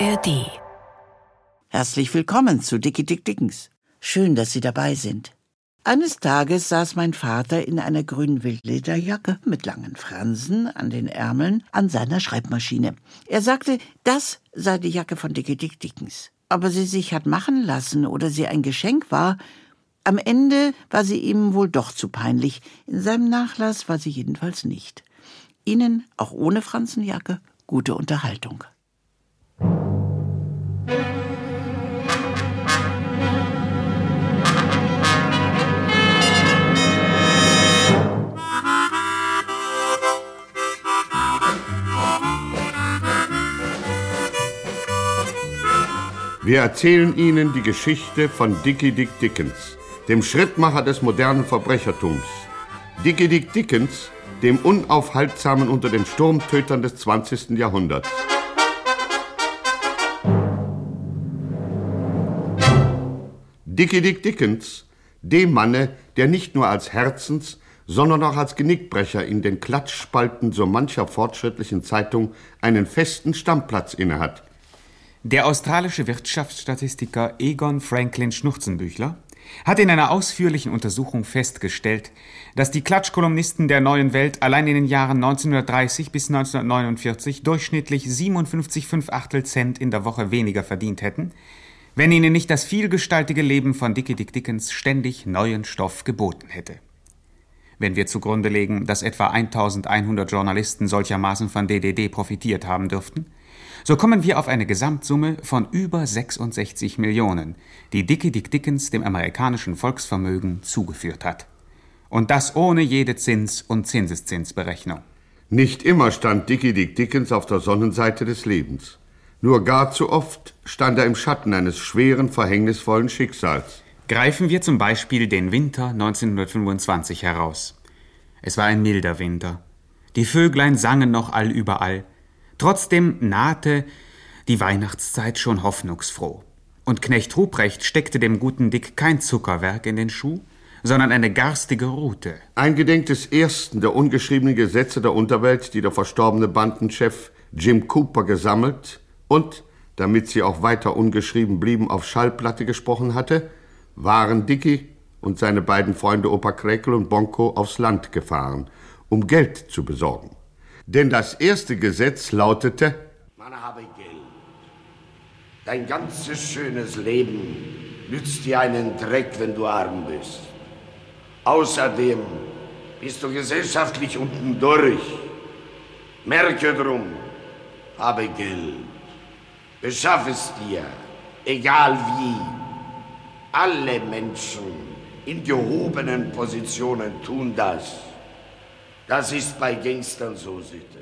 ARD. Herzlich willkommen zu Dicky Dick Dickens. Schön, dass Sie dabei sind. Eines Tages saß mein Vater in einer grünen Wildlederjacke mit langen Fransen an den Ärmeln an seiner Schreibmaschine. Er sagte, das sei die Jacke von Dicky Dick Dickens. Aber sie sich hat machen lassen oder sie ein Geschenk war, am Ende war sie ihm wohl doch zu peinlich. In seinem Nachlass war sie jedenfalls nicht. Ihnen, auch ohne Fransenjacke, gute Unterhaltung. Wir erzählen Ihnen die Geschichte von Dickie Dick Dickens, dem Schrittmacher des modernen Verbrechertums. Dickie Dick Dickens, dem unaufhaltsamen unter den Sturmtötern des 20. Jahrhunderts. Dickie Dick Dickens, dem Manne, der nicht nur als Herzens, sondern auch als Genickbrecher in den Klatschspalten so mancher fortschrittlichen Zeitung einen festen Stammplatz innehat. Der australische Wirtschaftsstatistiker Egon Franklin Schnurzenbüchler hat in einer ausführlichen Untersuchung festgestellt, dass die Klatschkolumnisten der neuen Welt allein in den Jahren 1930 bis 1949 durchschnittlich 57,5 Achtel Cent in der Woche weniger verdient hätten, wenn ihnen nicht das vielgestaltige Leben von Dickie Dick Dickens ständig neuen Stoff geboten hätte. Wenn wir zugrunde legen, dass etwa 1100 Journalisten solchermaßen von DDD profitiert haben dürften, so kommen wir auf eine Gesamtsumme von über 66 Millionen, die Dickie Dick Dickens dem amerikanischen Volksvermögen zugeführt hat. Und das ohne jede Zins- und Zinseszinsberechnung. Nicht immer stand Dickie Dick Dickens auf der Sonnenseite des Lebens. Nur gar zu oft stand er im Schatten eines schweren, verhängnisvollen Schicksals. Greifen wir zum Beispiel den Winter 1925 heraus. Es war ein milder Winter. Die Vöglein sangen noch allüberall. Trotzdem nahte die Weihnachtszeit schon hoffnungsfroh. Und Knecht Ruprecht steckte dem guten Dick kein Zuckerwerk in den Schuh, sondern eine garstige Rute. Eingedenk des ersten der ungeschriebenen Gesetze der Unterwelt, die der verstorbene Bandenchef Jim Cooper gesammelt und, damit sie auch weiter ungeschrieben blieben, auf Schallplatte gesprochen hatte, waren Dicky und seine beiden Freunde Opa Krekel und Bonko aufs Land gefahren, um Geld zu besorgen. Denn das erste Gesetz lautete, Man habe Geld. Dein ganzes schönes Leben nützt dir einen Dreck, wenn du arm bist. Außerdem bist du gesellschaftlich unten durch. Merke drum, habe Geld. Beschaff es dir, egal wie. Alle Menschen in gehobenen Positionen tun das. Das ist bei Gangstern so Sitte.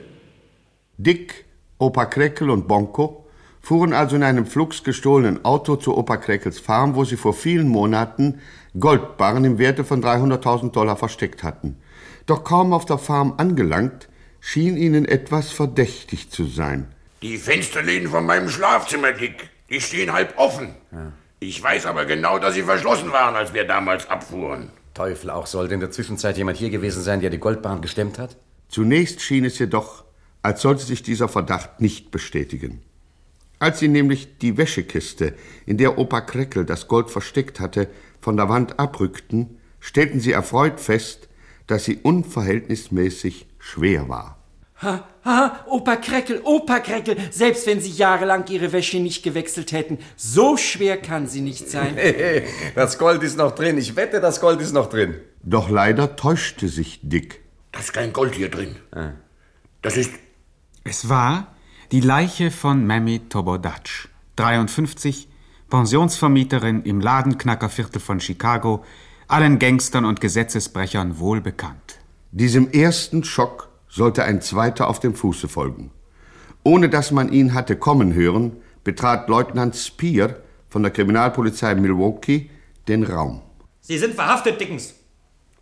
Dick, Opa Kreckel und Bonko fuhren also in einem flugs gestohlenen Auto zu Opa Kreckels Farm, wo sie vor vielen Monaten Goldbarren im Werte von 300.000 Dollar versteckt hatten. Doch kaum auf der Farm angelangt, schien ihnen etwas verdächtig zu sein. Die Fensterläden von meinem Schlafzimmer, Dick, die stehen halb offen. Ich weiß aber genau, dass sie verschlossen waren, als wir damals abfuhren. Teufel auch, sollte in der Zwischenzeit jemand hier gewesen sein, der die Goldbahn gestemmt hat? Zunächst schien es jedoch, als sollte sich dieser Verdacht nicht bestätigen. Als sie nämlich die Wäschekiste, in der Opa Kreckel das Gold versteckt hatte, von der Wand abrückten, stellten sie erfreut fest, dass sie unverhältnismäßig schwer war. Ha, ha, Opa Kreckel, Opa Kreckel, selbst wenn Sie jahrelang Ihre Wäsche nicht gewechselt hätten, so schwer kann sie nicht sein. Das Gold ist noch drin. Ich wette, das Gold ist noch drin. Doch leider täuschte sich Dick. Da ist kein Gold hier drin. Das ist. Es war die Leiche von Mammy Tobodatsch, 53, Pensionsvermieterin im Ladenknackerviertel von Chicago, allen Gangstern und Gesetzesbrechern wohlbekannt. Diesem ersten Schock sollte ein zweiter auf dem Fuße folgen. Ohne dass man ihn hatte kommen hören, betrat Leutnant Spear von der Kriminalpolizei Milwaukee den Raum. Sie sind verhaftet, Dickens.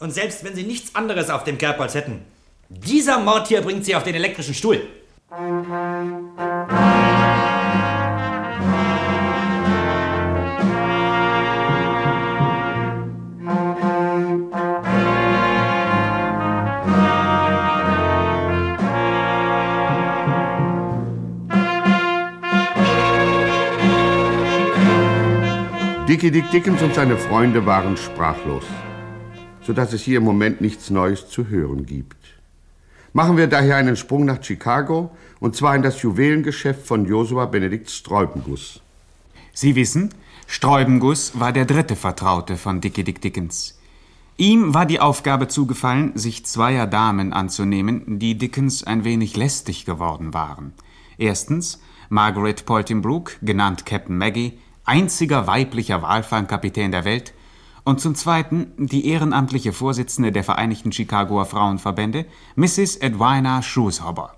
Und selbst wenn Sie nichts anderes auf dem Kerbholz hätten, dieser Mord hier bringt Sie auf den elektrischen Stuhl. Dickie Dick Dickens und seine Freunde waren sprachlos, sodass es hier im Moment nichts Neues zu hören gibt. Machen wir daher einen Sprung nach Chicago, und zwar in das Juwelengeschäft von Josua Benedikt Streubenguss. Sie wissen, Streubenguss war der dritte Vertraute von Dickie Dick Dickens. Ihm war die Aufgabe zugefallen, sich zweier Damen anzunehmen, die Dickens ein wenig lästig geworden waren. Erstens Margaret Poltimbrook, genannt Captain Maggie, einziger weiblicher Walfangkapitän der Welt, und zum Zweiten die ehrenamtliche Vorsitzende der Vereinigten Chicagoer Frauenverbände, Mrs. Edwina Shrewshober.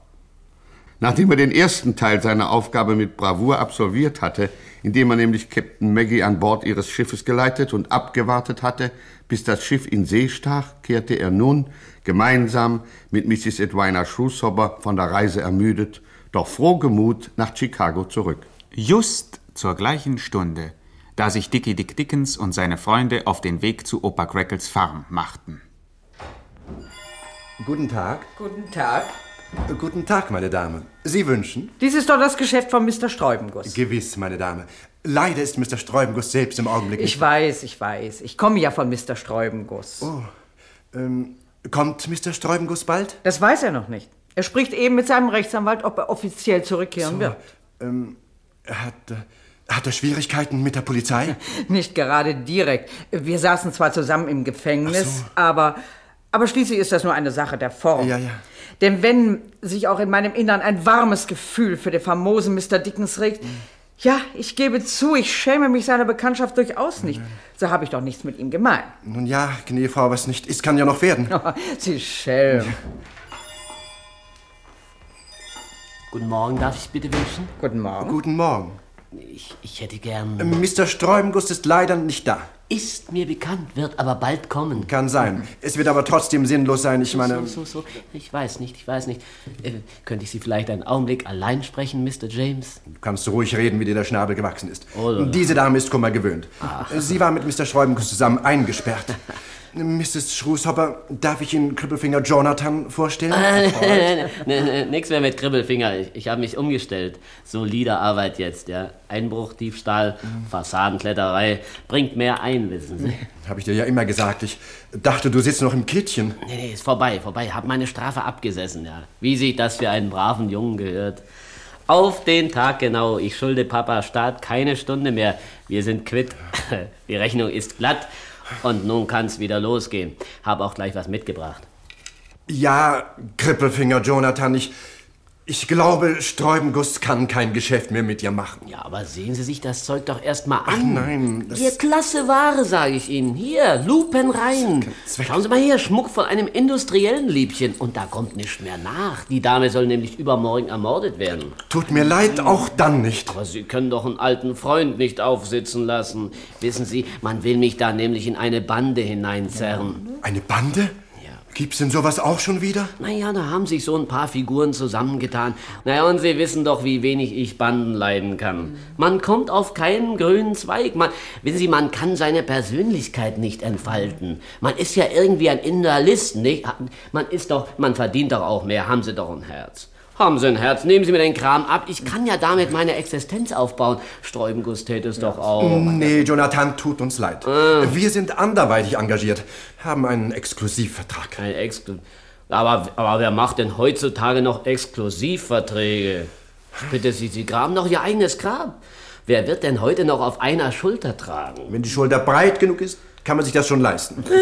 Nachdem er den ersten Teil seiner Aufgabe mit Bravour absolviert hatte, indem er nämlich Captain Maggie an Bord ihres Schiffes geleitet und abgewartet hatte, bis das Schiff in See stach, kehrte er nun gemeinsam mit Mrs. Edwina Shrewshober von der Reise ermüdet, doch frohgemut nach Chicago zurück. Just zur gleichen Stunde, da sich Dickie Dick Dickens und seine Freunde auf den Weg zu Opa Crackles Farm machten. Guten Tag. Guten Tag. Guten Tag, meine Dame. Sie wünschen? Dies ist doch das Geschäft von Mr. Sträubenguss. Gewiss, meine Dame. Leider ist Mr. Sträubenguss selbst im Augenblick Ich weiß, ich weiß. Ich komme ja von Mr. Sträubenguss. Oh, ähm, kommt Mr. Sträubenguss bald? Das weiß er noch nicht. Er spricht eben mit seinem Rechtsanwalt, ob er offiziell zurückkehren So, wird. Ähm, hat, äh, hat er Schwierigkeiten mit der Polizei? Nicht gerade direkt. Wir saßen zwar zusammen im Gefängnis, aber, aber schließlich ist das nur eine Sache der Form. Ja, ja. Denn wenn sich auch in meinem Innern ein warmes Gefühl für den famosen Mr. Dickens regt, ja, ich gebe zu, ich schäme mich seiner Bekanntschaft durchaus nicht. So habe ich doch nichts mit ihm gemein. Nun ja, gnädige Frau, was nicht ist, kann ja noch werden. Sie Schelm. Guten Morgen, darf ich bitte wünschen? Guten Morgen. Guten Morgen. Ich, ich hätte gern. Mr. Sträubenguss ist leider nicht da. Ist mir bekannt, wird aber bald kommen. Kann sein. Es wird aber trotzdem sinnlos sein, ich meine... So, so, so. Ich weiß nicht, ich weiß nicht. Äh, könnte ich Sie vielleicht einen Augenblick allein sprechen, Mr. James? Du kannst ruhig reden, wie dir der Schnabel gewachsen ist. La. Diese Dame ist Kummer gewöhnt. Ach. Sie war mit Mr. Sträubenguss zusammen eingesperrt. Mrs. Schrueshopper, darf ich Ihnen Krüppelfinger Jonathan vorstellen? Äh, nee, nee, nix mehr mit Kribbelfinger. Ich, ich habe mich umgestellt. Solide Arbeit jetzt, ja. Einbruch, Diebstahl, Fassadenkletterei. Bringt mehr ein, wissen Sie. Habe ich dir ja immer gesagt. Ich dachte, du sitzt noch im Kittchen. Nee, nee, ist vorbei, vorbei. Hab meine Strafe abgesessen, ja. Wie sich das für einen braven Jungen gehört. Auf den Tag genau. Ich schulde Papa Staat keine Stunde mehr. Wir sind quitt. Die Rechnung ist glatt. Und nun kann's wieder losgehen. Hab auch gleich was mitgebracht. Ja, Krippelfinger Jonathan, ich, ich glaube, Sträubenguss kann kein Geschäft mehr mit dir machen. Ja, aber sehen Sie sich das Zeug doch erst mal an. Ach nein, das- Hier, klasse Ware, sage ich Ihnen. Hier, Lupen rein. Schauen Sie mal her, Schmuck von einem industriellen Liebchen. Und da kommt nichts mehr nach. Die Dame soll nämlich übermorgen ermordet werden. Tut mir leid, auch dann nicht. Aber Sie können doch einen alten Freund nicht aufsitzen lassen. Wissen Sie, man will mich da nämlich in eine Bande hineinzerren. Eine Bande? Gibt's denn sowas auch schon wieder? Naja, da haben sich so ein paar Figuren zusammengetan. Naja, und Sie wissen doch, wie wenig ich Banden leiden kann. Man kommt auf keinen grünen Zweig. Man, wissen Sie, man kann seine Persönlichkeit nicht entfalten. Man ist ja irgendwie ein Individualist, nicht? Man ist doch, man verdient doch auch mehr. Haben Sie doch ein Herz. Haben Sie ein Herz, nehmen Sie mir den Kram ab. Ich kann ja damit meine Existenz aufbauen. Sträubenguss täte es doch auch. Nee, Jonathan, tut uns leid. Ah. Wir sind anderweitig engagiert, haben einen Exklusivvertrag. Ein Exklu aber, aber wer macht denn heutzutage noch Exklusivverträge? Bitte, Sie, Sie graben doch Ihr eigenes Grab. Wer wird denn heute noch auf einer Schulter tragen? Wenn die Schulter breit genug ist, kann man sich das schon leisten.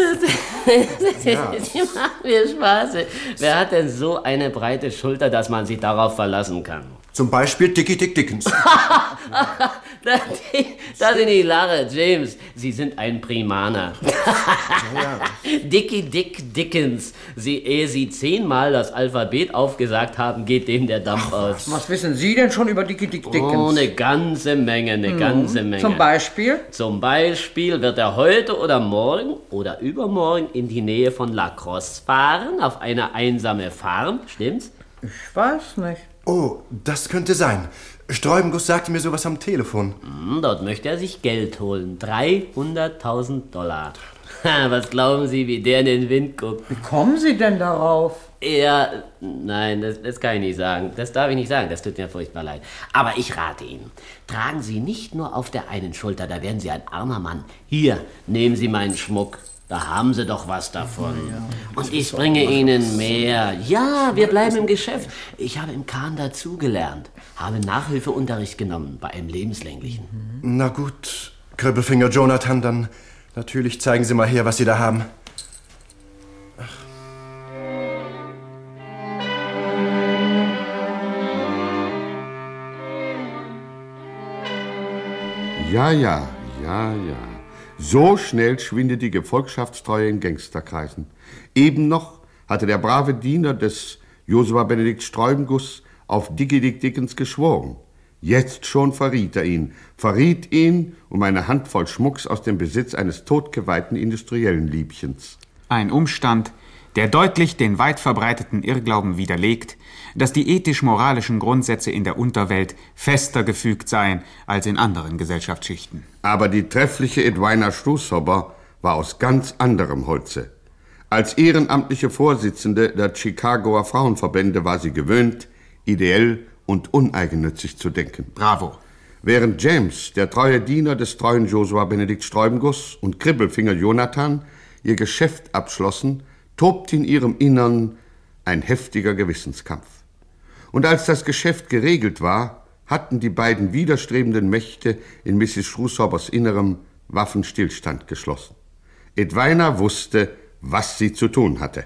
Ja. Sie machen mir Spaß. Wer hat denn so eine breite Schulter, dass man sich darauf verlassen kann? Zum Beispiel Dickie Dick Dickens. Das das sind die Lache, James. Sie sind ein Primaner. Dickie Dick Dickens. Sie, ehe Sie zehnmal das Alphabet aufgesagt haben, geht dem der Dampf aus. Was wissen Sie denn schon über Dickie Dick Dickens? Oh, eine ganze Menge, eine Mhm. ganze Menge. Zum Beispiel? Zum Beispiel wird er heute oder morgen oder übermorgen in die Nähe von Lacrosse fahren, auf eine einsame Farm, stimmt's? Ich weiß nicht. Oh, das könnte sein. Sträubenguss sagte mir sowas am Telefon. Hm, dort möchte er sich Geld holen. 300.000 Dollar. Was glauben Sie, wie der in den Wind guckt? Wie kommen Sie denn darauf? Ja, nein, das, das kann ich nicht sagen. Das darf ich nicht sagen. Das tut mir furchtbar leid. Aber ich rate Ihnen, tragen Sie nicht nur auf der einen Schulter, da werden Sie ein armer Mann. Hier, nehmen Sie meinen Schmuck. Da haben Sie doch was davon. Und ich bringe Ihnen mehr. Ja, wir bleiben im Geschäft. Ich habe im Kahn dazugelernt, habe Nachhilfeunterricht genommen bei einem lebenslänglichen. Na gut, Kribbelfinger Jonathan, dann natürlich zeigen Sie mal her, was Sie da haben. Ja, ja, ja, ja. So schnell schwindet die Gefolgschaftstreue in Gangsterkreisen. Eben noch hatte der brave Diener des Josua Benedikt Sträubenguss auf Dickie Dick Dickens geschworen. Jetzt schon verriet er ihn, verriet ihn um eine Handvoll Schmucks aus dem Besitz eines totgeweihten industriellen Liebchens. Ein Umstand, der deutlich den weit verbreiteten Irrglauben widerlegt, dass die ethisch-moralischen Grundsätze in der Unterwelt fester gefügt seien als in anderen Gesellschaftsschichten. Aber die treffliche Edwina Strußhopper war aus ganz anderem Holze. Als ehrenamtliche Vorsitzende der Chicagoer Frauenverbände war sie gewöhnt, ideell und uneigennützig zu denken. Bravo. Während James, der treue Diener des treuen Josua Benedikt Sträubenguss und Kribbelfinger Jonathan ihr Geschäft abschlossen, tobt in ihrem Innern ein heftiger Gewissenskampf. Und als das Geschäft geregelt war, hatten die beiden widerstrebenden Mächte in Mrs. Schrußhobbers Innerem Waffenstillstand geschlossen. Edwina wusste, was sie zu tun hatte.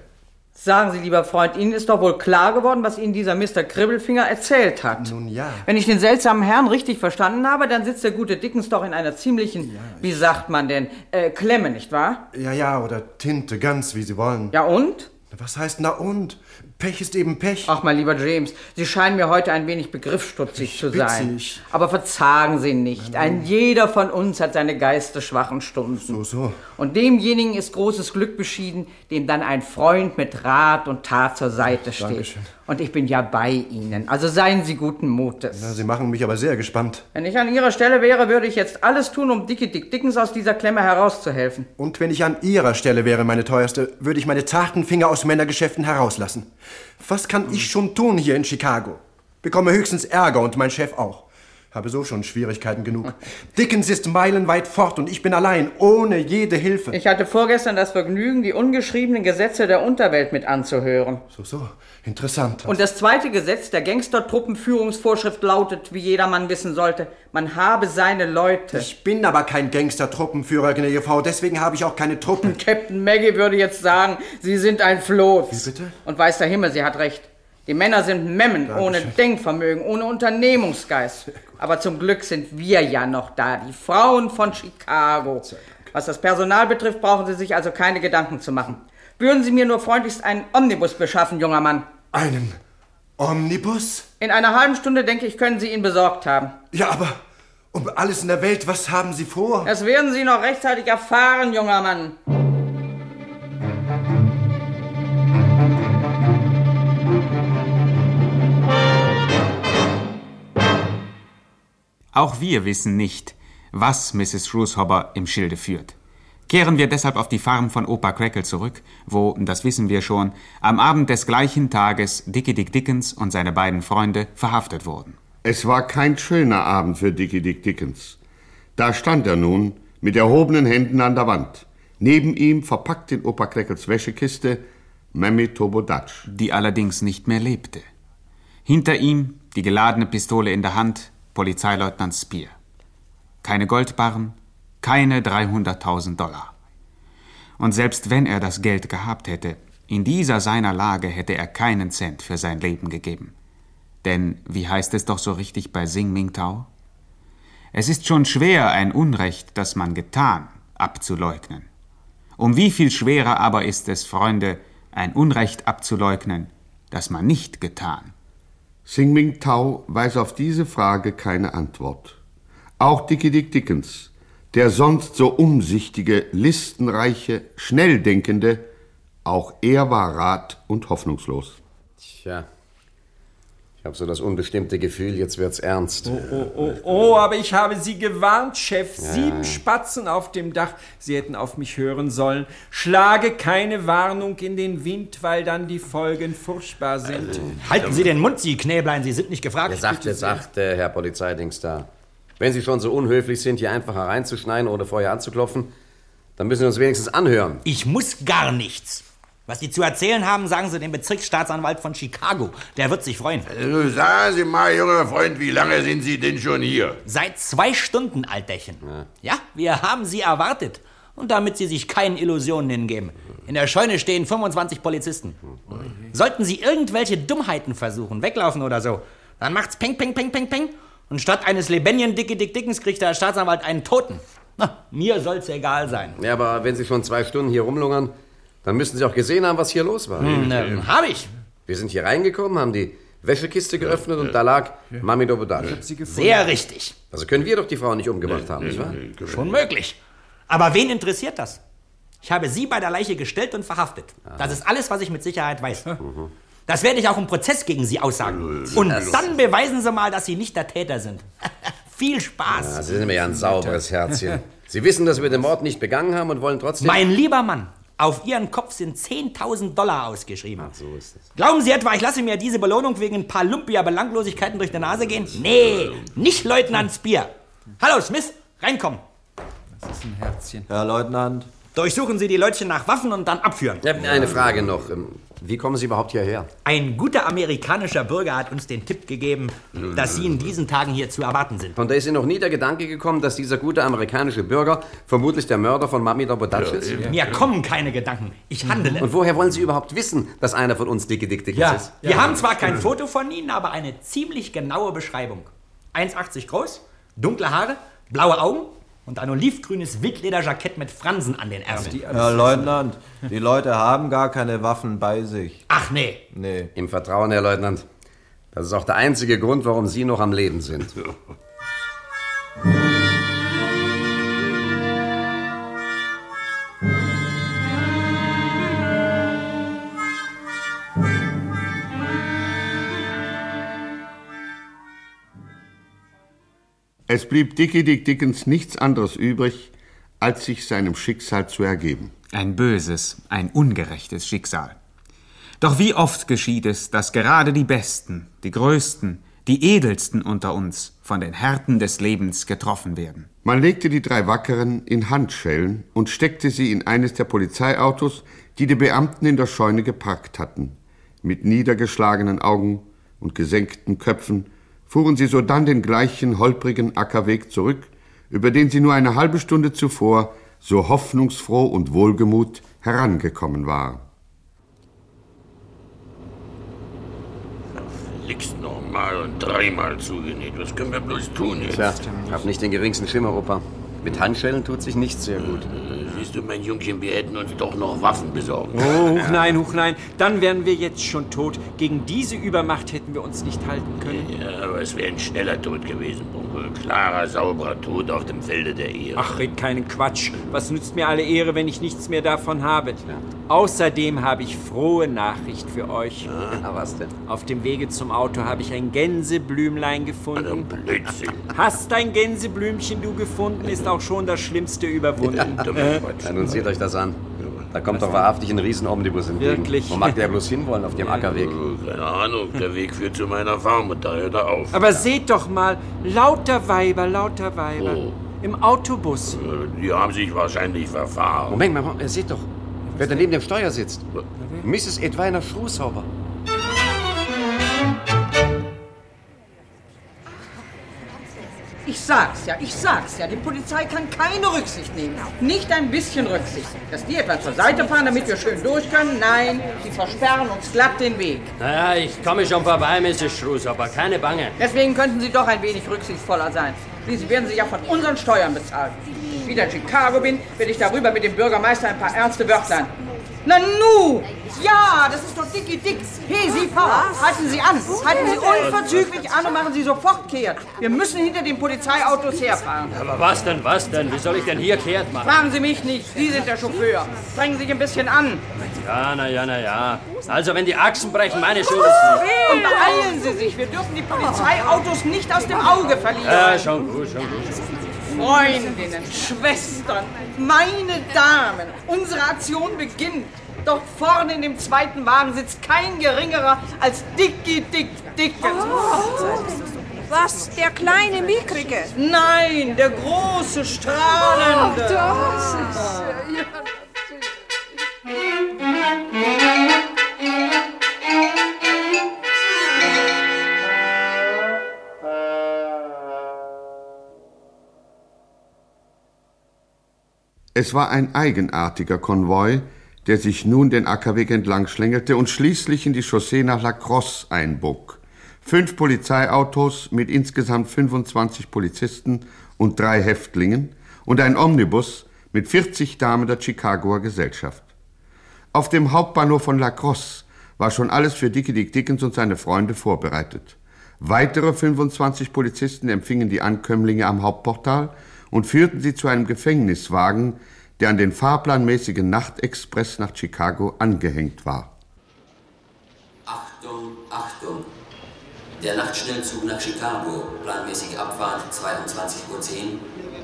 Sagen Sie, lieber Freund, Ihnen ist doch wohl klar geworden, was Ihnen dieser Mr. Kribbelfinger erzählt hat. Nun ja. Wenn ich den seltsamen Herrn richtig verstanden habe, dann sitzt der gute Dickens doch in einer ziemlichen, wie sagt man denn, äh, Klemme, nicht wahr? Ja, ja, oder Tinte, ganz wie Sie wollen. Ja und? Was heißt na und? Pech ist eben Pech. Ach, mein lieber James, Sie scheinen mir heute ein wenig begriffsstutzig zu bitte sein. Sie. Aber verzagen Sie nicht. Ein jeder von uns hat seine geistesschwachen Stunden. So, so. Und demjenigen ist großes Glück beschieden, dem dann ein Freund mit Rat und Tat zur Seite steht. Dankeschön. Und ich bin ja bei Ihnen. Also seien Sie guten Mutes. Na, Sie machen mich aber sehr gespannt. Wenn ich an Ihrer Stelle wäre, würde ich jetzt alles tun, um Dickie Dick Dickens aus dieser Klemme herauszuhelfen. Und wenn ich an Ihrer Stelle wäre, meine teuerste, würde ich meine zarten Finger aus Männergeschäften herauslassen. Was kann ich schon tun hier in Chicago? Bekomme höchstens Ärger und mein Chef auch. Habe so schon Schwierigkeiten genug. Dickens ist meilenweit fort und ich bin allein, ohne jede Hilfe. Ich hatte vorgestern das Vergnügen, die ungeschriebenen Gesetze der Unterwelt mit anzuhören. So, so. Interessant. Und das zweite Gesetz der Gangstertruppenführungsvorschrift lautet, wie jedermann wissen sollte, man habe seine Leute. Ich bin aber kein Gangster-Truppenführer, gnädige Frau, deswegen habe ich auch keine Truppen. Captain Maggie würde jetzt sagen, Sie sind ein Floß. Wie bitte? Und weiß der Himmel, sie hat recht. Die Männer sind Memmen, ohne Denkvermögen, ohne Unternehmungsgeist. Aber zum Glück sind wir ja noch da, die Frauen von Chicago. Was das Personal betrifft, brauchen Sie sich also keine Gedanken zu machen. Würden Sie mir nur freundlichst einen Omnibus beschaffen, junger Mann. Einen Omnibus? In einer halben Stunde, denke ich, können Sie ihn besorgt haben. Ja, aber um alles in der Welt, was haben Sie vor? Das werden Sie noch rechtzeitig erfahren, junger Mann. Auch wir wissen nicht, was Mrs. Shrewshobber im Schilde führt. Kehren wir deshalb auf die Farm von Opa Crackle zurück, wo, das wissen wir schon, am Abend des gleichen Tages Dickie Dick Dickens und seine beiden Freunde verhaftet wurden. Es war kein schöner Abend für Dickie Dick Dickens. Da stand er nun mit erhobenen Händen an der Wand. Neben ihm, verpackt in Opa Crackles Wäschekiste, Mammy Tobodatsch. die allerdings nicht mehr lebte. Hinter ihm, die geladene Pistole in der Hand, Polizeileutnant Spear. Keine Goldbarren, keine 300.000 Dollar. Und selbst wenn er das Geld gehabt hätte, in dieser seiner Lage hätte er keinen Cent für sein Leben gegeben. Denn, wie heißt es doch so richtig bei Sing Ming Tao? Es ist schon schwer, ein Unrecht, das man getan, abzuleugnen. Um wie viel schwerer aber ist es, Freunde, ein Unrecht abzuleugnen, das man nicht getan. Sing Ming Tao weiß auf diese Frage keine Antwort. Auch Dickie Dick Dickens, der sonst so umsichtige, listenreiche, schnelldenkende, auch er war rat und hoffnungslos. Tja. Ich habe so das unbestimmte Gefühl, jetzt wird's ernst. Oh, oh, oh, oh, aber ich habe Sie gewarnt, Chef. Sieben Spatzen auf dem Dach. Sie hätten auf mich hören sollen. Schlage keine Warnung in den Wind, weil dann die Folgen furchtbar sind. Halten Sie den Mund, Sie Knäblein, Sie sind nicht gefragt. Gesagt, gesagt, äh, Herr Polizeidings da. Wenn Sie schon so unhöflich sind, hier einfach hereinzuschneiden, ohne vorher anzuklopfen, dann müssen Sie uns wenigstens anhören. Ich muss gar nichts. Was Sie zu erzählen haben, sagen Sie dem Bezirksstaatsanwalt von Chicago. Der wird sich freuen. Also sagen Sie mal, junger Freund, wie lange sind Sie denn schon hier? Seit zwei Stunden, Altdächen. Ja. wir haben Sie erwartet. Und damit Sie sich keinen Illusionen hingeben. In der Scheune stehen 25 Polizisten. Sollten Sie irgendwelche Dummheiten versuchen, weglaufen oder so, dann macht's peng, peng, peng, peng, peng. Und statt eines lebendigen Dicke Dick Dickens kriegt der Staatsanwalt einen Toten. Na, mir soll's egal sein. Ja, aber wenn Sie schon zwei Stunden hier rumlungern, dann müssten Sie auch gesehen haben, was hier los war. Hm, ähm, hab ich. Wir sind hier reingekommen, haben die Wäschekiste geöffnet und da lag Mami Dobodac. Sehr richtig. Also können wir doch die Frau nicht umgebracht haben, nicht wahr? Schon möglich. Aber wen interessiert das? Ich habe Sie bei der Leiche gestellt und verhaftet. Das ist alles, was ich mit Sicherheit weiß. Das werde ich auch im Prozess gegen Sie aussagen. Und dann beweisen Sie mal, dass Sie nicht der Täter sind. Viel Spaß. Ja, Sie sind mir ja ein sauberes Herzchen. Sie wissen, dass wir den Mord nicht begangen haben und wollen trotzdem... Mein lieber Mann, auf Ihren Kopf sind 10.000 Dollar ausgeschrieben. so ist es. Glauben Sie etwa, ich lasse mir diese Belohnung wegen ein paar Lumpia Belanglosigkeiten durch die Nase gehen? Nee, nicht Leutnant Spear. Hallo, Smith, reinkommen. Das ist ein Herzchen. Herr Leutnant. Durchsuchen Sie die Leutchen nach Waffen und dann abführen. Ja, eine Frage noch. Wie kommen Sie überhaupt hierher? Ein guter amerikanischer Bürger hat uns den Tipp gegeben, dass Sie in diesen Tagen hier zu erwarten sind. Und da ist Ihnen noch nie der Gedanke gekommen, dass dieser gute amerikanische Bürger vermutlich der Mörder von Mami Dobodac ist? Mir kommen keine Gedanken. Ich handele. Und woher wollen Sie überhaupt wissen, dass einer von uns Dicke Dick Dickens Ja, ist? wir haben zwar kein Foto von Ihnen, aber eine ziemlich genaue Beschreibung. 1,80 groß, dunkle Haare, blaue Augen und ein olivgrünes Wildlederjackett mit Fransen an den Ärmeln. Herr Leutnant, die Leute haben gar keine Waffen bei sich. Ach nee. Nee. Im Vertrauen, Herr Leutnant. Das ist auch der einzige Grund, warum Sie noch am Leben sind. Es blieb Dickie Dick Dickens nichts anderes übrig, als sich seinem Schicksal zu ergeben. Ein böses, ein ungerechtes Schicksal. Doch wie oft geschieht es, dass gerade die Besten, die Größten, die Edelsten unter uns von den Härten des Lebens getroffen werden. Man legte die drei Wackeren in Handschellen und steckte sie in eines der Polizeiautos, die die Beamten in der Scheune geparkt hatten. Mit niedergeschlagenen Augen und gesenkten Köpfen fuhren sie sodann den gleichen holprigen Ackerweg zurück, über den sie nur eine halbe Stunde zuvor so hoffnungsfroh und wohlgemut herangekommen war. Nix nochmal und dreimal zugenäht. Was können wir bloß tun jetzt? Tja, hab nicht den geringsten Schimmer, Opa. Mit Handschellen tut sich nichts sehr gut. Siehst du, mein Jungchen, wir hätten uns doch noch Waffen besorgen. Oh, huch nein, huch nein. Dann wären wir jetzt schon tot. Gegen diese Übermacht hätten wir uns nicht halten können. Ja, aber es wäre ein schneller Tod gewesen, Bunkel. Klarer, sauberer Tod auf dem Felde der Ehre. Ach, red keinen Quatsch. Was nützt mir alle Ehre, wenn ich nichts mehr davon habe? Außerdem habe ich frohe Nachricht für euch. Na, was denn? Auf dem Wege zum Auto habe ich ein Gänseblümlein gefunden. Blödsinn. Hast dein Gänseblümchen du gefunden, ist auch schon das Schlimmste überwunden. Dummer Quatsch. Ja, nun seht euch das an. Da kommt doch wahrhaftig ein Riesenomnibus entgegen. Wirklich? Wo mag der bloß hinwollen auf dem Ackerweg? Keine Ahnung, der Weg führt zu meiner Farm und da hört er auf. Aber seht doch mal, lauter Weiber, lauter Weiber. Oh. Im Autobus. Äh, Die haben sich wahrscheinlich verfahren. Moment mal, Moment, seht doch. Wer da neben dem Steuer sitzt. Mrs. Edwina Schrushauber. Ich sag's ja, ich sag's ja. Die Polizei kann keine Rücksicht nehmen. Nicht ein bisschen Rücksicht. Dass die etwa zur Seite fahren, damit wir schön durch können? Nein, sie versperren uns glatt den Weg. Naja, ich komme schon vorbei, Mrs. Schruß, aber keine Bange. Deswegen könnten Sie doch ein wenig rücksichtsvoller sein. Schließlich werden Sie ja von unseren Steuern bezahlt. Wenn ich wieder in Chicago bin, werde ich darüber mit dem Bürgermeister ein paar ernste Wörtlein. Na nu! Ja, das ist doch Dicky Dick. Hey, Sie Frau, halten Sie an. Halten Sie unverzüglich an und machen Sie sofort kehrt. Wir müssen hinter den Polizeiautos herfahren. Aber was denn, was denn? Wie soll ich denn hier kehrt machen? Fragen Sie mich nicht. Sie sind der Chauffeur. Strengen Sie sich ein bisschen an. Ja, na ja, na ja. Also, wenn die Achsen brechen, meine Schuld ist nicht. Und beeilen Sie sich, wir dürfen die Polizeiautos nicht aus dem Auge verlieren. Ja, schon gut, schon gut. Freundinnen, Schwestern, meine Damen, unsere Aktion beginnt. Dort vorne in dem zweiten Wagen sitzt kein geringerer als Dicky Dick Dickens. Was, der kleine Mickrige? Nein, der große, strahlende. Oh, das ist... Ja. Es war ein eigenartiger Konvoi, der sich nun den Ackerweg entlang schlängelte und schließlich in die Chaussee nach La Crosse einbog. Fünf Polizeiautos mit insgesamt 25 Polizisten und drei Häftlingen und ein Omnibus mit 40 Damen der Chicagoer Gesellschaft. Auf dem Hauptbahnhof von La Crosse war schon alles für Dickie Dick Dickens und seine Freunde vorbereitet. Weitere 25 Polizisten empfingen die Ankömmlinge am Hauptportal und führten sie zu einem Gefängniswagen, der an den fahrplanmäßigen Nachtexpress nach Chicago angehängt war. Achtung, Achtung! Der Nachtschnellzug nach Chicago, planmäßige Abfahrt 22.10 Uhr,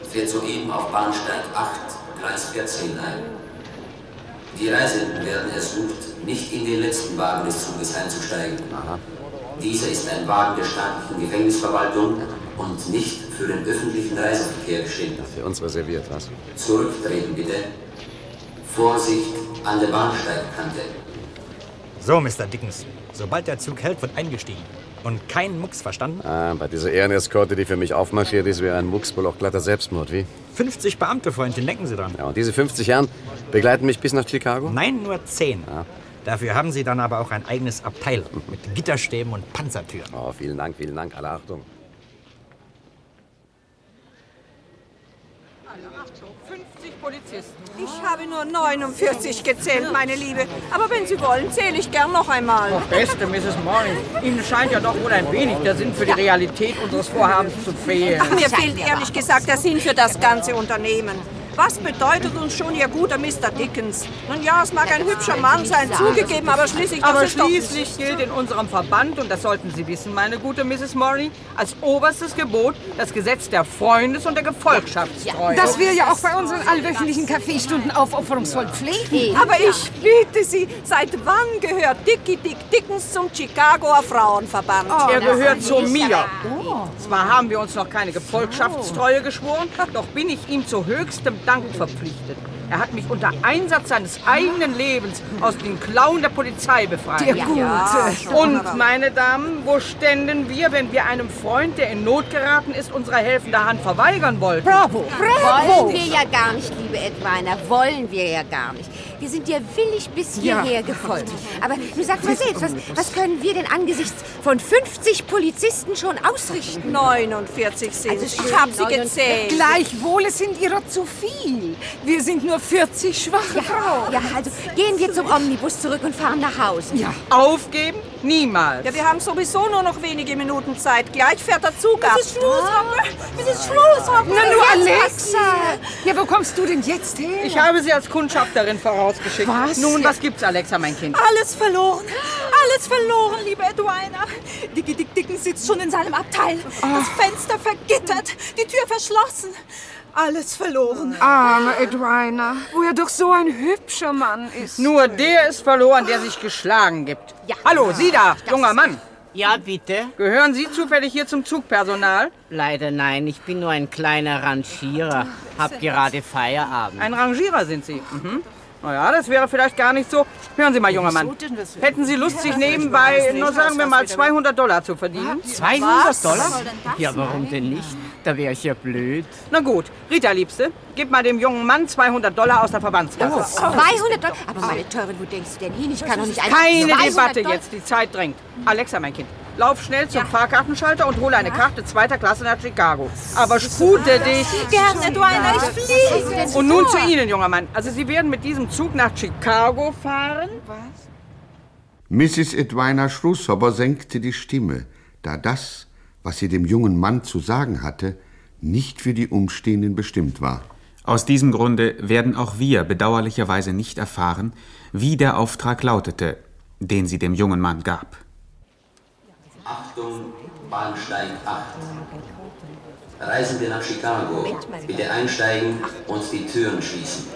fährt soeben auf Bahnsteig 8, Gleis 14 ein. Die Reisenden werden ersucht, nicht in den letzten Wagen des Zuges einzusteigen. Aha. Dieser ist ein Wagen der staatlichen Gefängnisverwaltung und nicht für den öffentlichen Reiseverkehr bestimmt. Für uns reserviert, was? Zurücktreten bitte. Vorsicht an der Bahnsteigkante. So, Mr. Dickens. Sobald der Zug hält, wird eingestiegen. Und kein Mucks, verstanden? Ah, bei dieser Ehreneskorte, die für mich aufmarschiert ist, wäre ein Mucks wohl auch glatter Selbstmord, wie? 50 Beamte, Freundchen, denken Sie dran. Ja, und diese 50 Herren begleiten mich bis nach Chicago? Nein, nur 10. Ja. Dafür haben Sie dann aber auch ein eigenes Abteil mit Gitterstäben und Panzertüren. Oh, vielen Dank, vielen Dank. Alle Achtung. Polizisten. Ich habe nur 49 gezählt, meine Liebe. Aber wenn Sie wollen, zähle ich gern noch einmal. Oh, beste Mrs. Morning, Ihnen scheint ja doch wohl ein wenig der Sinn für die Realität unseres Vorhabens zu fehlen. Ach, mir fehlt ehrlich gesagt der Sinn für das ganze Unternehmen. Was bedeutet uns schon Ihr guter Mr. Dickens? Nun ja, es mag ein hübscher Mann sein, zugegeben, aber schließlich... Das aber schließlich gilt in unserem Verband, und das sollten Sie wissen, meine gute Mrs. Morley, als oberstes Gebot das Gesetz der Freundes- und der Gefolgschaftstreue. Das wir ja auch bei unseren allwöchentlichen Kaffeestunden aufopferungsvoll pflegen. Aber ich bitte Sie, seit wann gehört Dickie Dick Dickens zum Chicagoer Frauenverband? Oh, er gehört zu mir. Oh. Zwar haben wir uns noch keine Gefolgschaftstreue geschworen, doch bin ich ihm zu höchstem Dank verpflichtet. Er hat mich unter Einsatz seines eigenen Lebens aus den Klauen der Polizei befreit. Der Gute. Ja, Und, meine Damen, wo ständen wir, wenn wir einem Freund, der in Not geraten ist, unsere helfende Hand verweigern wollten? Bravo, bravo! Wollen wir ja gar nicht, liebe Edwina, wollen wir ja gar nicht. Wir sind dir willig bis hierher ja. gefolgt. Aber du sag mal selbst, was, was können wir denn angesichts von 50 Polizisten schon ausrichten? 49 sind also Ich habe sie gezählt. Gleichwohl, es sind ihrer zu viel. Wir sind nur 40 schwache ja, Frauen. Ja, also gehen wir zum Omnibus zurück und fahren nach Hause. Ja. Aufgeben? Niemals. Ja, wir haben sowieso nur noch wenige Minuten Zeit. Gleich fährt der Zug ab. Es ist Schluss, ah. Es ist Schluss, Na, nur Alexa. Ja, wo kommst du denn jetzt her? Ich habe sie als Kundschafterin vorausgeschickt. Was? Nun, was gibt's, Alexa, mein Kind? Alles verloren. Alles verloren, liebe Edwina. Dicky Dick Dicken sitzt schon in seinem Abteil. Das Fenster vergittert, die Tür verschlossen. Alles verloren. Arme Edwina, wo er doch so ein hübscher Mann ist. Nur der ist verloren, der sich geschlagen gibt. Ja. Hallo, Sie da, junger Mann. Ja, bitte? Gehören Sie zufällig hier zum Zugpersonal? Leider nein, ich bin nur ein kleiner Rangierer. Hab gerade Feierabend. Ein Rangierer sind Sie? Mhm. Naja, das wäre vielleicht gar nicht so. Hören Sie mal, junger Mann. Hätten Sie Lust, sich nebenbei, nur sagen wir mal, 200 Dollar zu verdienen? 200 Dollar? Ja, warum denn nicht? Da wäre ich ja blöd. Na gut, Rita, Liebste, gib mal dem jungen Mann 200 Dollar aus der Verbandskasse. Oh, 200 Dollar? Aber meine Teure, wo denkst du denn hin? Ich kann doch nicht einfach Keine Debatte jetzt, die Zeit drängt. Alexa, mein Kind, lauf schnell zum ja. Fahrkartenschalter und hole eine Karte zweiter Klasse nach Chicago. Aber spute dich. Gerne, Edwina, ich fliege. Und nun zu Ihnen, junger Mann. Also Sie werden mit diesem Zug nach Chicago fahren? Was? Mrs. Edwina Schrushopper senkte die Stimme, da das, was sie dem jungen Mann zu sagen hatte, nicht für die Umstehenden bestimmt war. Aus diesem Grunde werden auch wir bedauerlicherweise nicht erfahren, wie der Auftrag lautete, den sie dem jungen Mann gab. Achtung, Bahnsteig 8. Reisende nach Chicago. Bitte einsteigen und die Türen schließen.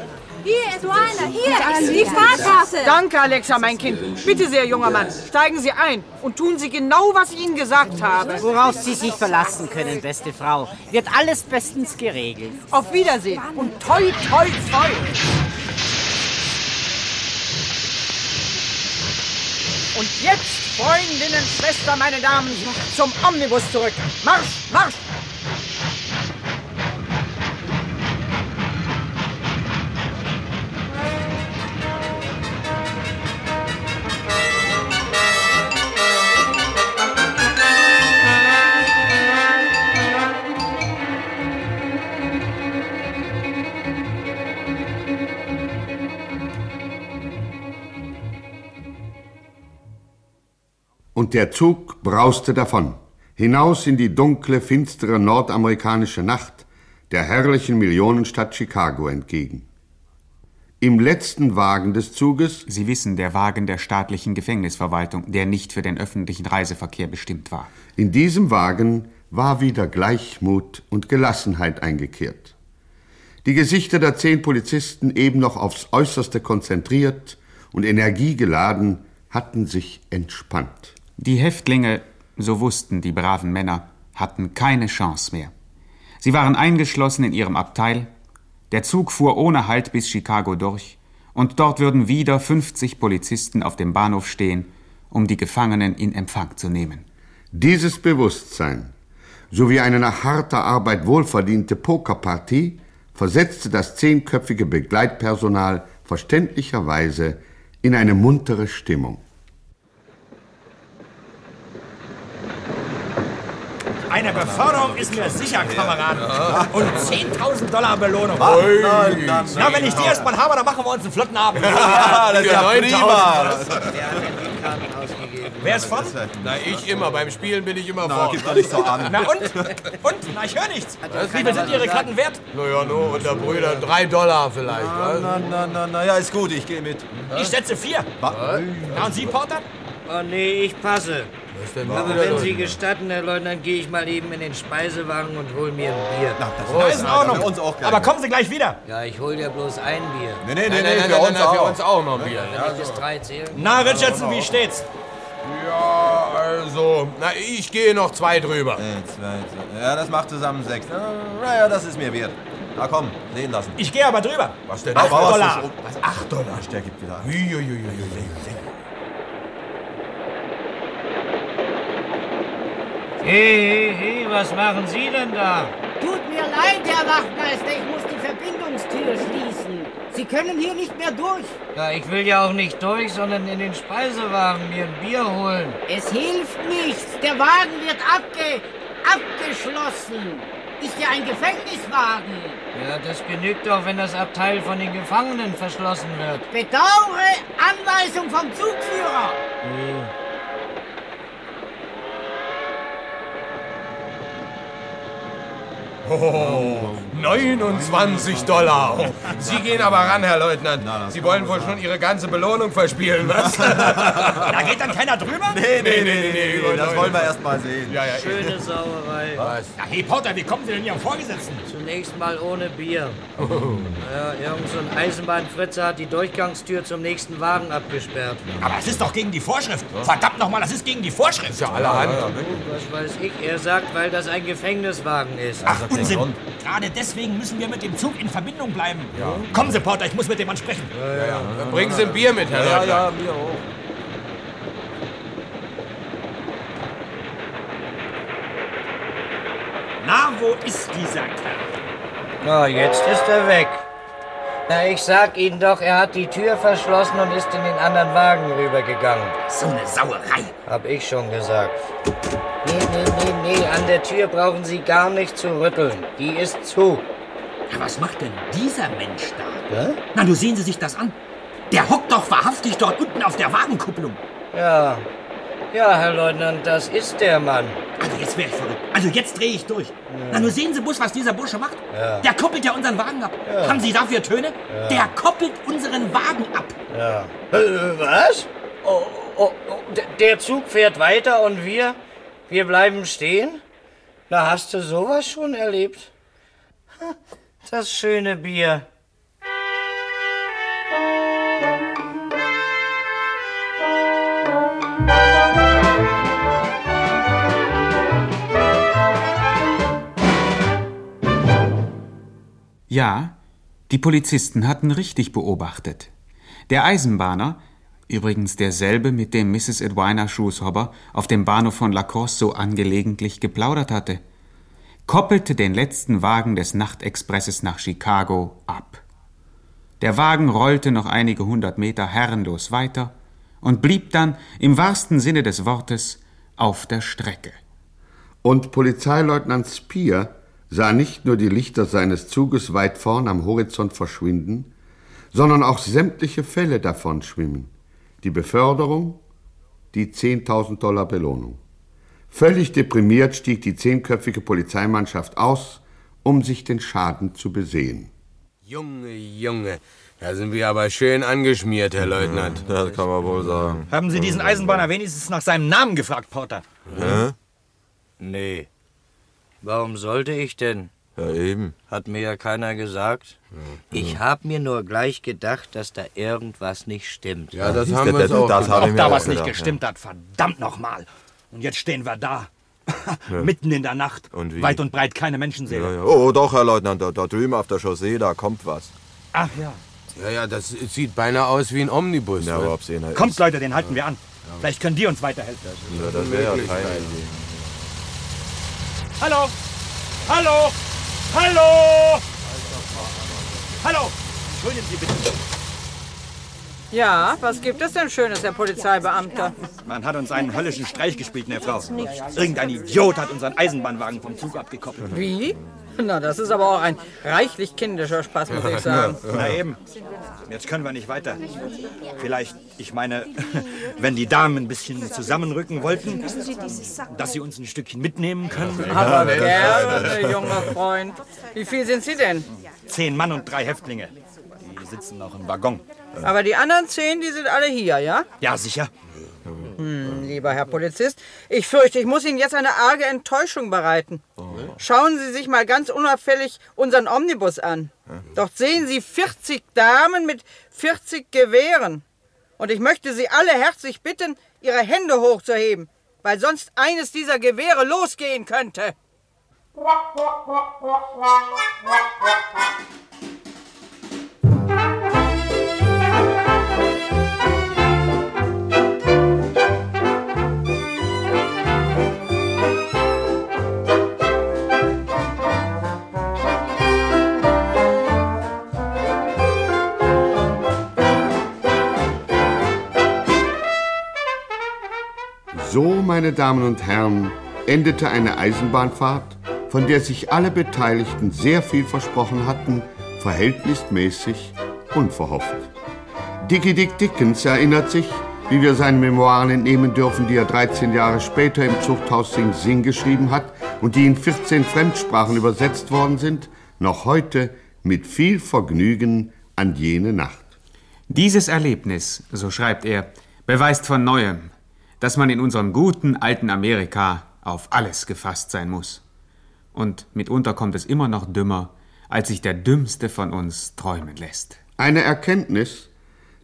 Hier, Edwina, hier ist die Fahrkarte. Danke, Alexa, mein Kind. Bitte sehr, junger Mann, steigen Sie ein und tun Sie genau, was ich Ihnen gesagt habe. Worauf Sie sich verlassen können, beste Frau. Wird alles bestens geregelt. Auf Wiedersehen und toi, toi, toi. Und jetzt, Freundinnen, Schwestern, meine Damen, zum Omnibus zurück. Marsch, Marsch! Und der Zug brauste davon, hinaus in die dunkle, finstere nordamerikanische Nacht der herrlichen Millionenstadt Chicago entgegen. Im letzten Wagen des Zuges Sie wissen, der Wagen der staatlichen Gefängnisverwaltung, der nicht für den öffentlichen Reiseverkehr bestimmt war. In diesem Wagen war wieder Gleichmut und Gelassenheit eingekehrt. Die Gesichter der zehn Polizisten, eben noch aufs äußerste konzentriert und energiegeladen, hatten sich entspannt. Die Häftlinge, so wussten die braven Männer, hatten keine Chance mehr. Sie waren eingeschlossen in ihrem Abteil, der Zug fuhr ohne Halt bis Chicago durch, und dort würden wieder 50 Polizisten auf dem Bahnhof stehen, um die Gefangenen in Empfang zu nehmen. Dieses Bewusstsein sowie eine nach harter Arbeit wohlverdiente Pokerpartie versetzte das zehnköpfige Begleitpersonal verständlicherweise in eine muntere Stimmung. Eine Beförderung ist mir sicher, Kameraden. Und 10.000 Dollar Belohnung. Ah, na, na, na. Na, wenn ich die erstmal habe, dann machen wir uns einen flotten Abend. Ja, das ist ja prima. Wer ist von? Na, ich immer. Beim Spielen bin ich immer Na, gib doch nicht so an. Na und? Und? Na, ich höre nichts. Wie viel sind Ihre Karten wert? Naja, nur unter Brüdern. Drei Dollar vielleicht. was? Na, na, na, na, ja, ist gut, ich gehe mit. Ich setze vier. Was? Na, und Sie, Porter? Oh nee, ich passe. Aber wenn Sie gestatten, Herr Leutnant, gehe ich mal eben in den Speisewagen und hol mir ein Bier. Na, ist in Ordnung. Aber kommen Sie gleich wieder. Ja, ich hol ja bloß ein Bier. Nee, nee, nee, Nein, nee, nein, für nein, uns nein, für auch. uns auch noch ein Bier. Wenn ich bis drei zählen. Na, Richardson, wie steht's? Ja, also, na, ich gehe noch zwei drüber. Nee, zwei, zwei. Ja, das macht zusammen sechs. Na ja, das ist mir wert. Na komm, sehen lassen. Ich gehe aber drüber. Was denn? Acht Aber was Dollar. ist- Was? Acht Dollar? Der gibt wieder. Uiuiuiui. Hey, hey, hey, was machen Sie denn da? Tut mir leid, Herr Wachtmeister, ich muss die Verbindungstür schließen. Sie können hier nicht mehr durch. Ja, ich will ja auch nicht durch, sondern in den Speisewagen mir ein Bier holen. Es hilft nichts. Der Wagen wird abge... abgeschlossen. Ist ja ein Gefängniswagen. Ja, das genügt doch, wenn das Abteil von den Gefangenen verschlossen wird. Bedauere Anweisung vom Zugführer. Oh, 29 Dollar. Oh, Sie gehen aber ran, Herr Leutnant. Sie wollen wohl schon Ihre ganze Belohnung verspielen, was? Da geht dann keiner drüber? Nee, nee, nee, nee, nee, nee, das wollen wir erst mal sehen. Ja, ja, Schöne Sauerei. Was? Na, hey, Porter, wie kommen Sie denn Ihrem Vorgesetzten? Zunächst mal ohne Bier. Ja, irgend so ein Eisenbahnfritze hat die Durchgangstür zum nächsten Wagen abgesperrt. Aber es ist doch gegen die Vorschrift. Verdammt nochmal, das ist gegen die Vorschrift. Ist ja allerhand. Was weiß ich? Er sagt, weil das ein Gefängniswagen ist. Ach, Unsinn. Gerade deswegen müssen wir mit dem Zug in Verbindung bleiben. Kommen Sie, Porter, ich muss mit dem Mann sprechen. Ja, ja. Dann bringen Sie ein Bier mit, Herr Ja, ja, mir auch. Na, wo ist dieser Kerl? Na, jetzt ist er weg. Na, ich sag Ihnen doch, er hat die Tür verschlossen und ist in den anderen Wagen rübergegangen. So eine Sauerei. Hab ich schon gesagt. Nee, nee, nee, nee, an der Tür brauchen Sie gar nicht zu rütteln. Die ist zu. Ja, was macht denn dieser Mensch da? Ja? Na, nur sehen Sie sich das an. Der hockt doch wahrhaftig dort unten auf der Wagenkupplung. Ja, Ja, Herr Leutnant, das ist der Mann. Also jetzt wäre ich verrückt. Also jetzt drehe ich durch. Na, nur sehen Sie bloß, was dieser Bursche macht. Ja. Der koppelt ja unseren Wagen ab. Ja. Haben Sie dafür Töne? Ja. Der koppelt unseren Wagen ab. Ja. Äh, was? Oh, oh, oh, der Zug fährt weiter und wir, wir bleiben stehen? Na, hast du sowas schon erlebt? Das schöne Bier. Ja, die Polizisten hatten richtig beobachtet. Der Eisenbahner, übrigens derselbe, mit dem Mrs. Edwina Shrewshober auf dem Bahnhof von Lacrosse so angelegentlich geplaudert hatte, koppelte den letzten Wagen des Nachtexpresses nach Chicago ab. Der Wagen rollte noch einige hundert Meter herrenlos weiter und blieb dann im wahrsten Sinne des Wortes auf der Strecke. Und Polizeileutnant Speer sah nicht nur die Lichter seines Zuges weit vorn am Horizont verschwinden, sondern auch sämtliche Fälle davon schwimmen. Die Beförderung, die 10.000 Dollar Belohnung. Völlig deprimiert stieg die zehnköpfige Polizeimannschaft aus, um sich den Schaden zu besehen. Junge, Junge, da sind wir aber schön angeschmiert, Herr Leutnant. Das kann man wohl sagen. Haben Sie diesen Eisenbahner wenigstens nach seinem Namen gefragt, Porter? Hä? Nee. Warum sollte ich denn? Ja, eben. Hat mir ja keiner gesagt. Ich hab mir nur gleich gedacht, dass da irgendwas nicht stimmt. Ja, das haben wir uns auch das hab ich Ob mir da was nicht gestimmt hat, verdammt nochmal. Und jetzt stehen wir da. Ja. Mitten in der Nacht. Und wie? Weit und breit keine Menschenseele. Ja, ja. Oh, doch, Herr Leutnant, da, da drüben auf der Chaussee, da kommt was. Ach ja. Ja, ja, das sieht beinahe aus wie ein Omnibus. Ja, ne? Kommt, ist. Leute, den halten wir an. Vielleicht können die uns weiterhelfen. Ja, das wäre ja keine Idee. Hallo! Hallo! Hallo! Hallo! Entschuldigen Sie bitte. Ja, was gibt es denn Schönes, Herr Polizeibeamter? Man hat uns einen höllischen Streich gespielt, meine Frau. Irgendein Idiot hat unseren Eisenbahnwagen vom Zug abgekoppelt. Wie? Na, das ist aber auch ein reichlich kindischer Spaß, muss ich sagen. Na eben. Jetzt können wir nicht weiter. Vielleicht, ich meine, wenn die Damen ein bisschen zusammenrücken wollten, dass sie uns ein Stückchen mitnehmen können. Aber gerne, junger Freund. Wie viel sind Sie denn? Zehn Mann und drei Häftlinge. Die sitzen noch im Waggon. Aber die anderen zehn, die sind alle hier, ja? Ja, sicher. Hm, lieber Herr Polizist, ich fürchte, ich muss Ihnen jetzt eine arge Enttäuschung bereiten. Schauen Sie sich mal ganz unauffällig unseren Omnibus an. Dort sehen Sie 40 Damen mit 40 Gewehren. Und ich möchte Sie alle herzlich bitten, Ihre Hände hochzuheben, weil sonst eines dieser Gewehre losgehen könnte. So, meine Damen und Herren, endete eine Eisenbahnfahrt, von der sich alle Beteiligten sehr viel versprochen hatten, verhältnismäßig unverhofft. Dickie Dick Dickens erinnert sich, wie wir seinen Memoiren entnehmen dürfen, die er 13 Jahre später im Zuchthaus Sing Sing geschrieben hat und die in 14 Fremdsprachen übersetzt worden sind, noch heute mit viel Vergnügen an jene Nacht. Dieses Erlebnis, so schreibt er, beweist von neuem, dass man in unserem guten alten Amerika auf alles gefasst sein muss. Und mitunter kommt es immer noch dümmer, als sich der Dümmste von uns träumen lässt. Eine Erkenntnis,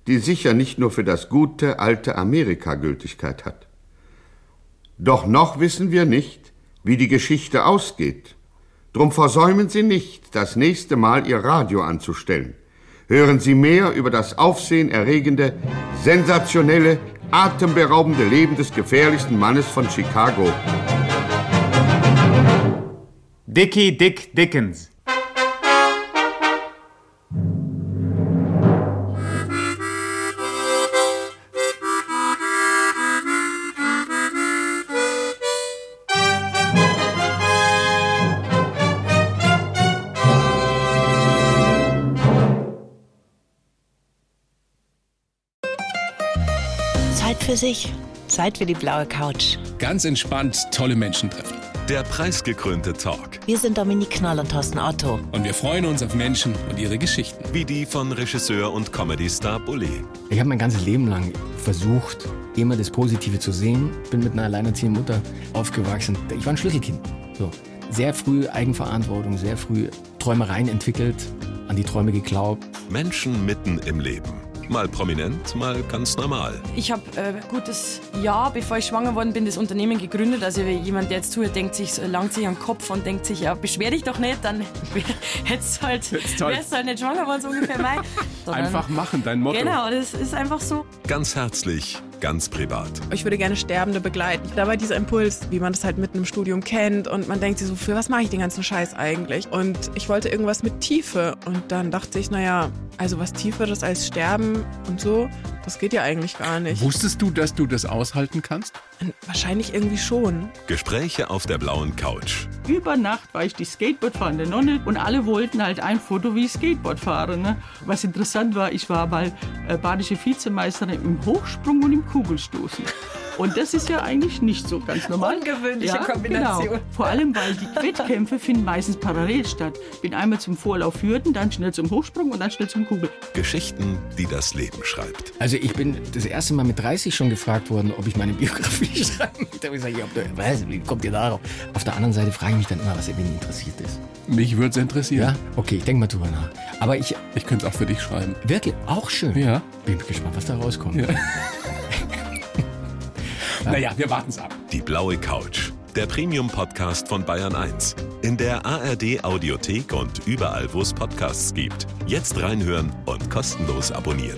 die sicher nicht nur für das gute alte Amerika Gültigkeit hat. Doch noch wissen wir nicht, wie die Geschichte ausgeht. Drum versäumen Sie nicht, das nächste Mal Ihr Radio anzustellen. Hören Sie mehr über das aufsehenerregende, sensationelle, atemberaubende Leben des gefährlichsten Mannes von Chicago. Dickie Dick Dickens. Für sich, Zeit für die blaue Couch. Ganz entspannt tolle Menschen treffen. Der preisgekrönte Talk. Wir sind Dominik Knoll und Thorsten Otto. Und wir freuen uns auf Menschen und ihre Geschichten. Wie die von Regisseur und Comedy-Star Bully. Ich habe mein ganzes Leben lang versucht, immer das Positive zu sehen. Bin mit einer alleinerziehenden Mutter aufgewachsen. Ich war ein Schlüsselkind. So. Sehr früh Eigenverantwortung, sehr früh Träumereien entwickelt, an die Träume geglaubt. Menschen mitten im Leben. Mal prominent, mal ganz normal. Ich habe äh, gutes Jahr, bevor ich schwanger worden bin, das Unternehmen gegründet. Also jemand, der jetzt zuhört, denkt sich, langt sich am Kopf und denkt sich, ja, beschwer dich doch nicht, dann hättest halt, wärst halt nicht schwanger worden, so ungefähr mein. Einfach machen, dein Motto. Genau, das ist einfach so. Ganz herzlich, ganz privat. Ich würde gerne Sterbende begleiten. Da war dieser Impuls, wie man das halt mitten im Studium kennt und man denkt sich so, für was mache ich den ganzen Scheiß eigentlich? Und ich wollte irgendwas mit Tiefe und dann dachte ich, naja, also was Tieferes als Sterben und so, das geht ja eigentlich gar nicht. Wusstest du, dass du das aushalten kannst? Wahrscheinlich irgendwie schon. Gespräche auf der blauen Couch. Über Nacht war ich die Skateboardfahrende Nonne und alle wollten halt ein Foto, wie ich Skateboard fahre. Ne? Was interessant war, ich war mal äh, badische Vizemeisterin im Hochsprung und im Kugelstoßen. Und das ist ja eigentlich nicht so ganz normal. Ungewöhnliche Kombination. Genau. Vor allem, weil die Wettkämpfe finden meistens parallel statt. Bin einmal zum Vorlauf Hürden, dann schnell zum Hochsprung und dann schnell zum Kugel. Geschichten, die das Leben schreibt. Also ich bin das erste Mal mit 30 schon gefragt worden, ob ich meine Biografie schreiben möchte. Da habe ich gesagt, ja, was, wie kommt ihr darauf? Auf der anderen Seite frage ich mich dann immer, was wen interessiert ist. Mich würde es interessieren. Ja? Okay, ich denke mal drüber nach. Aber ich... Ich könnte es auch für dich schreiben. Wirklich? Auch schön? Ja. Bin gespannt, was da rauskommt. Ja. naja, wir warten es ab. Die blaue Couch. Der Premium-Podcast von Bayern 1. In der ARD-Audiothek und überall, wo es Podcasts gibt. Jetzt reinhören und kostenlos abonnieren.